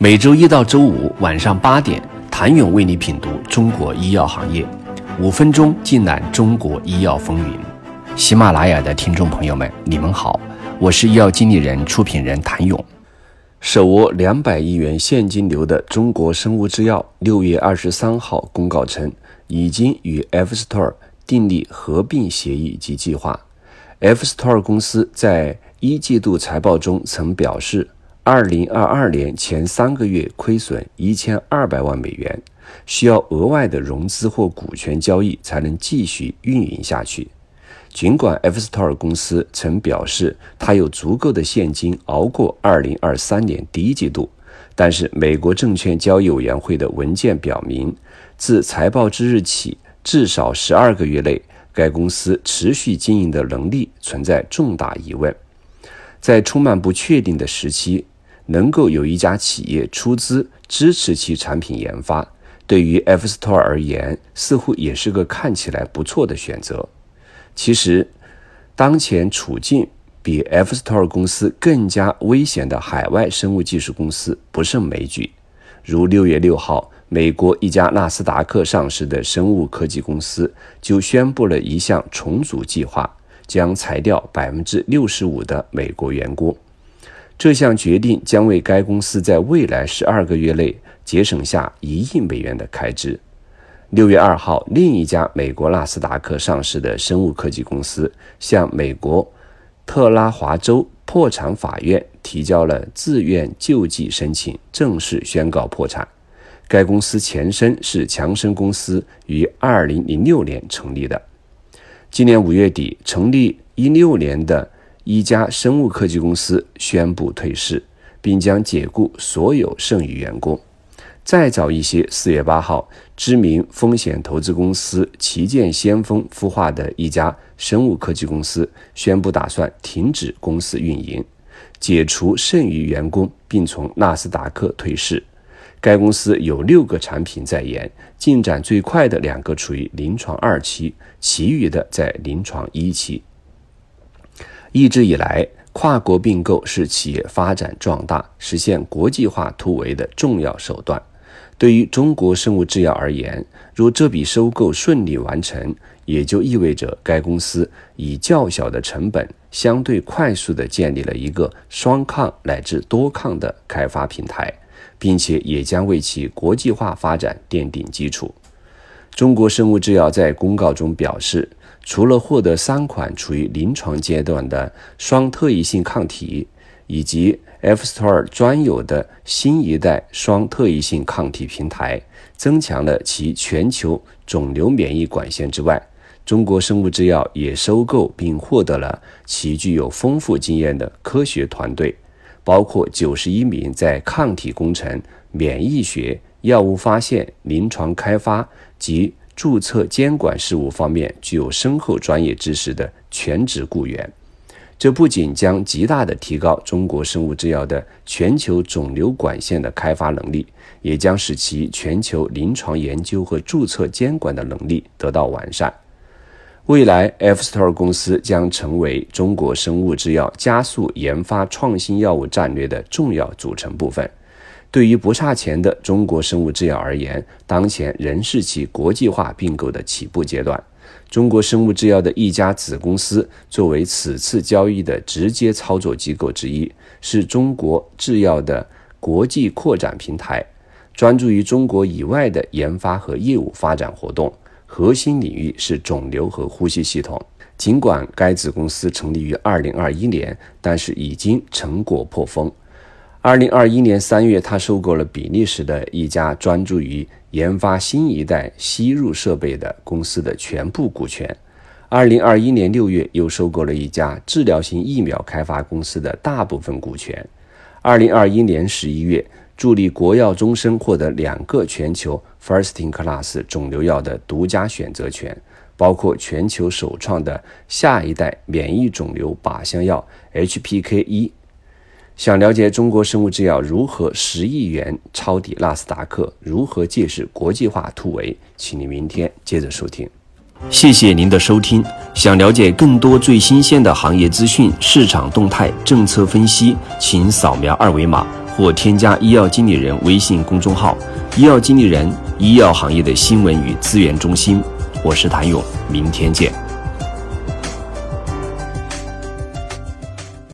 每周一到周五晚上八点，谭勇为你品读中国医药行业，五分钟尽览中国医药风云。喜马拉雅的听众朋友们，你们好，我是医药经理人、出品人谭勇。手握两百亿元现金流的中国生物制药，六月二十三号公告称，已经与 F Store 订立合并协议及计划。F Store 公司在一季度财报中曾表示。二零二二年前三个月亏损一千二百万美元，需要额外的融资或股权交易才能继续运营下去。尽管 F Store 公司曾表示它有足够的现金熬过二零二三年第一季度，但是美国证券交易委员会的文件表明，自财报之日起至少十二个月内，该公司持续经营的能力存在重大疑问。在充满不确定的时期。能够有一家企业出资支持其产品研发，对于 F Store 而言，似乎也是个看起来不错的选择。其实，当前处境比 F Store 公司更加危险的海外生物技术公司不胜枚举。如六月六号，美国一家纳斯达克上市的生物科技公司就宣布了一项重组计划，将裁掉百分之六十五的美国员工。这项决定将为该公司在未来十二个月内节省下一亿美元的开支。六月二号，另一家美国纳斯达克上市的生物科技公司向美国特拉华州破产法院提交了自愿救济申请，正式宣告破产。该公司前身是强生公司，于二零零六年成立的。今年五月底，成立一六年的。一家生物科技公司宣布退市，并将解雇所有剩余员工。再早一些，四月八号，知名风险投资公司旗舰先锋孵化的一家生物科技公司宣布打算停止公司运营，解除剩余员工，并从纳斯达克退市。该公司有六个产品在研，进展最快的两个处于临床二期，其余的在临床一期。一直以来，跨国并购是企业发展壮大、实现国际化突围的重要手段。对于中国生物制药而言，若这笔收购顺利完成，也就意味着该公司以较小的成本，相对快速地建立了一个双抗乃至多抗的开发平台，并且也将为其国际化发展奠定基础。中国生物制药在公告中表示。除了获得三款处于临床阶段的双特异性抗体，以及 F Store 专有的新一代双特异性抗体平台，增强了其全球肿瘤免疫管线之外，中国生物制药也收购并获得了其具有丰富经验的科学团队，包括九十一名在抗体工程、免疫学、药物发现、临床开发及注册监管事务方面具有深厚专业知识的全职雇员，这不仅将极大的提高中国生物制药的全球肿瘤管线的开发能力，也将使其全球临床研究和注册监管的能力得到完善。未来，F Store 公司将成为中国生物制药加速研发创新药物战略的重要组成部分。对于不差钱的中国生物制药而言，当前仍是其国际化并购的起步阶段。中国生物制药的一家子公司作为此次交易的直接操作机构之一，是中国制药的国际扩展平台，专注于中国以外的研发和业务发展活动。核心领域是肿瘤和呼吸系统。尽管该子公司成立于2021年，但是已经成果颇丰。二零二一年三月，他收购了比利时的一家专注于研发新一代吸入设备的公司的全部股权。二零二一年六月，又收购了一家治疗型疫苗开发公司的大部分股权。二零二一年十一月，助力国药终身获得两个全球 First in Class 肿瘤药的独家选择权，包括全球首创的下一代免疫肿瘤靶向药 HPK 一。想了解中国生物制药如何十亿元抄底纳斯达克，如何借势国际化突围，请你明天接着收听。谢谢您的收听。想了解更多最新鲜的行业资讯、市场动态、政策分析，请扫描二维码。或添加医药经理人微信公众号“医药经理人”医药行业的新闻与资源中心。我是谭勇，明天见。